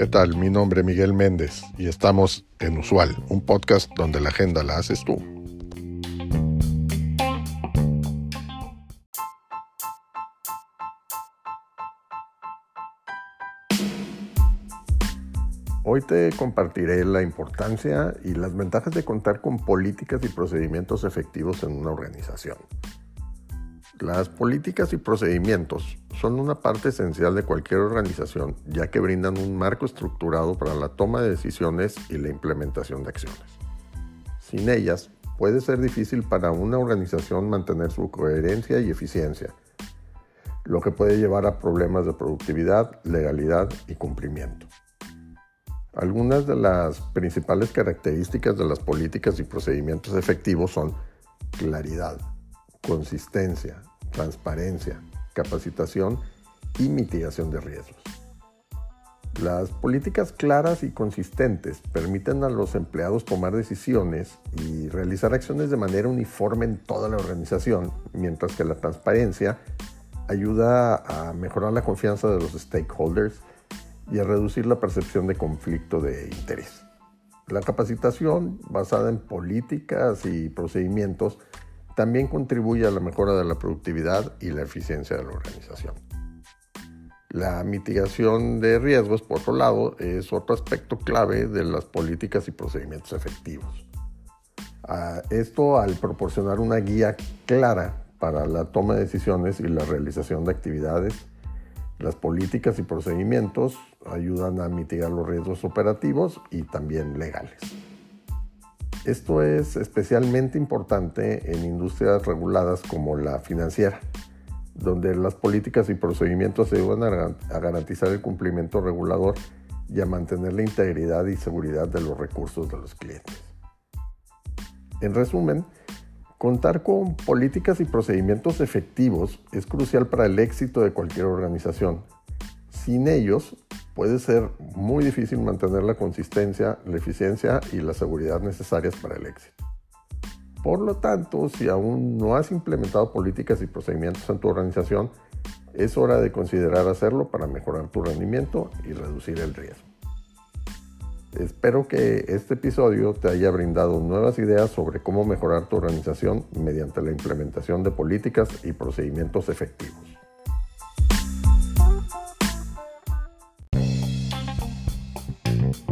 ¿Qué tal? Mi nombre es Miguel Méndez y estamos en Usual, un podcast donde la agenda la haces tú. Hoy te compartiré la importancia y las ventajas de contar con políticas y procedimientos efectivos en una organización. Las políticas y procedimientos son una parte esencial de cualquier organización ya que brindan un marco estructurado para la toma de decisiones y la implementación de acciones. Sin ellas, puede ser difícil para una organización mantener su coherencia y eficiencia, lo que puede llevar a problemas de productividad, legalidad y cumplimiento. Algunas de las principales características de las políticas y procedimientos efectivos son claridad, consistencia, transparencia, capacitación y mitigación de riesgos. Las políticas claras y consistentes permiten a los empleados tomar decisiones y realizar acciones de manera uniforme en toda la organización, mientras que la transparencia ayuda a mejorar la confianza de los stakeholders y a reducir la percepción de conflicto de interés. La capacitación basada en políticas y procedimientos también contribuye a la mejora de la productividad y la eficiencia de la organización. La mitigación de riesgos, por otro lado, es otro aspecto clave de las políticas y procedimientos efectivos. Esto al proporcionar una guía clara para la toma de decisiones y la realización de actividades las políticas y procedimientos ayudan a mitigar los riesgos operativos y también legales. Esto es especialmente importante en industrias reguladas como la financiera, donde las políticas y procedimientos ayudan a garantizar el cumplimiento regulador y a mantener la integridad y seguridad de los recursos de los clientes. En resumen, Contar con políticas y procedimientos efectivos es crucial para el éxito de cualquier organización. Sin ellos, puede ser muy difícil mantener la consistencia, la eficiencia y la seguridad necesarias para el éxito. Por lo tanto, si aún no has implementado políticas y procedimientos en tu organización, es hora de considerar hacerlo para mejorar tu rendimiento y reducir el riesgo. Espero que este episodio te haya brindado nuevas ideas sobre cómo mejorar tu organización mediante la implementación de políticas y procedimientos efectivos.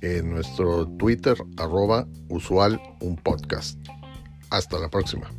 en nuestro Twitter arroba usual un podcast. Hasta la próxima.